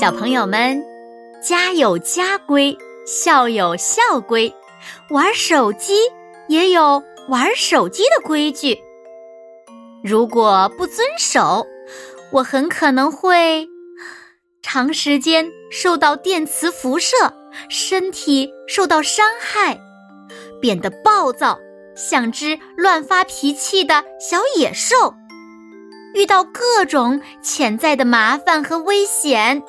小朋友们，家有家规，校有校规，玩手机也有玩手机的规矩。如果不遵守，我很可能会长时间受到电磁辐射，身体受到伤害，变得暴躁，像只乱发脾气的小野兽，遇到各种潜在的麻烦和危险。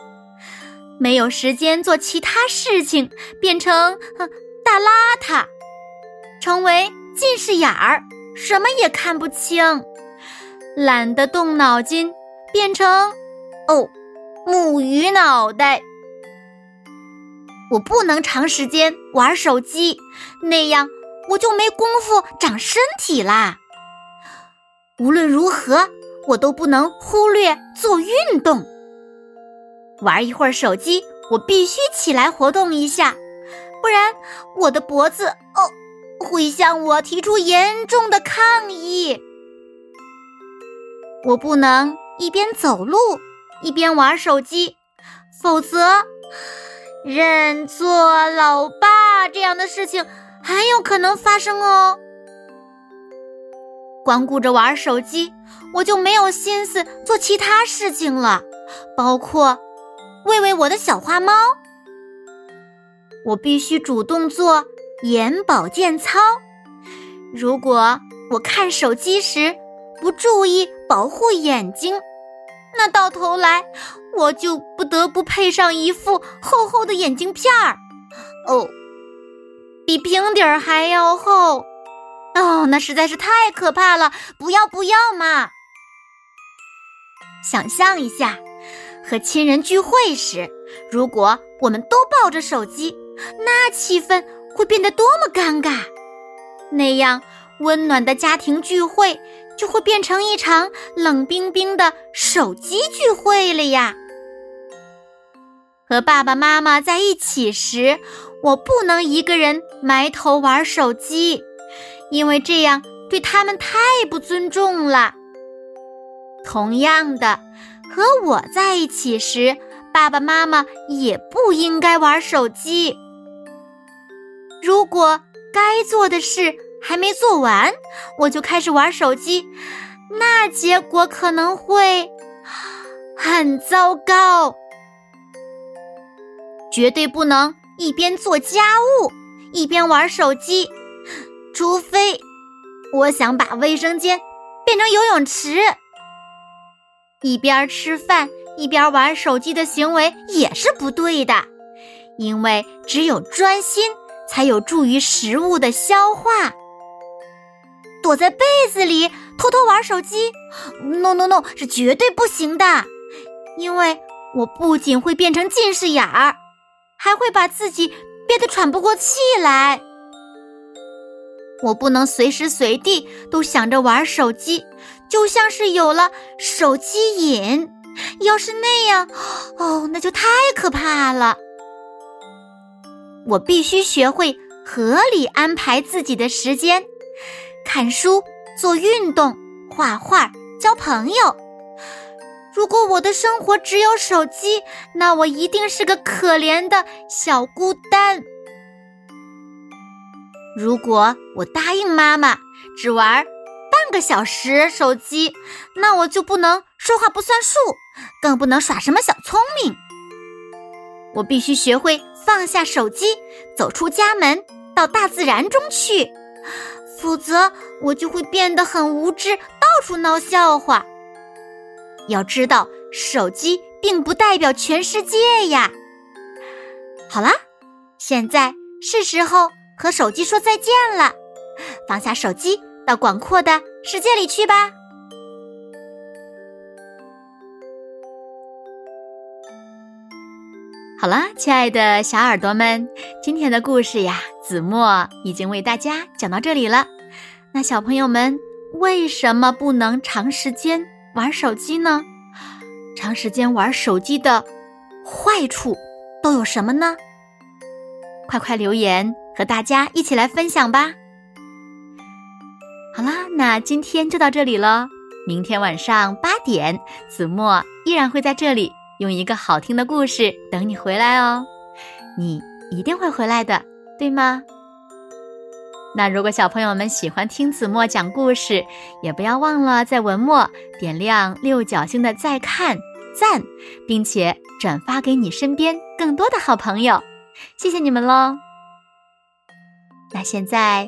没有时间做其他事情，变成大邋遢，成为近视眼儿，什么也看不清，懒得动脑筋，变成哦，木鱼脑袋。我不能长时间玩手机，那样我就没工夫长身体啦。无论如何，我都不能忽略做运动。玩一会儿手机，我必须起来活动一下，不然我的脖子哦会向我提出严重的抗议。我不能一边走路一边玩手机，否则认错老爸这样的事情很有可能发生哦。光顾着玩手机，我就没有心思做其他事情了，包括。喂喂，我的小花猫！我必须主动做眼保健操。如果我看手机时不注意保护眼睛，那到头来我就不得不配上一副厚厚的眼镜片儿。哦，比平底儿还要厚。哦，那实在是太可怕了！不要不要嘛！想象一下。和亲人聚会时，如果我们都抱着手机，那气氛会变得多么尴尬！那样温暖的家庭聚会就会变成一场冷冰冰的手机聚会了呀。和爸爸妈妈在一起时，我不能一个人埋头玩手机，因为这样对他们太不尊重了。同样的。和我在一起时，爸爸妈妈也不应该玩手机。如果该做的事还没做完，我就开始玩手机，那结果可能会很糟糕。绝对不能一边做家务一边玩手机，除非我想把卫生间变成游泳池。一边吃饭一边玩手机的行为也是不对的，因为只有专心才有助于食物的消化。躲在被子里偷偷玩手机，no no no，是绝对不行的，因为我不仅会变成近视眼儿，还会把自己憋得喘不过气来。我不能随时随地都想着玩手机。就像是有了手机瘾，要是那样，哦，那就太可怕了。我必须学会合理安排自己的时间，看书、做运动、画画、交朋友。如果我的生活只有手机，那我一定是个可怜的小孤单。如果我答应妈妈只玩。个小时手机，那我就不能说话不算数，更不能耍什么小聪明。我必须学会放下手机，走出家门，到大自然中去，否则我就会变得很无知，到处闹笑话。要知道，手机并不代表全世界呀。好啦，现在是时候和手机说再见了，放下手机。到广阔的世界里去吧。好啦亲爱的小耳朵们今天的故事呀子墨已经为大家讲到这里了。那小朋友们为什么不能长时间玩手机呢？长时间玩手机的坏处都有什么呢？快快留言和大家一起来分享吧。好啦，那今天就到这里喽。明天晚上八点，子墨依然会在这里。用一个好听的故事等你回来哦，你一定会回来的，对吗？那如果小朋友们喜欢听子墨讲故事，也不要忘了在文末点亮六角星的再看赞，并且转发给你身边更多的好朋友，谢谢你们喽。那现在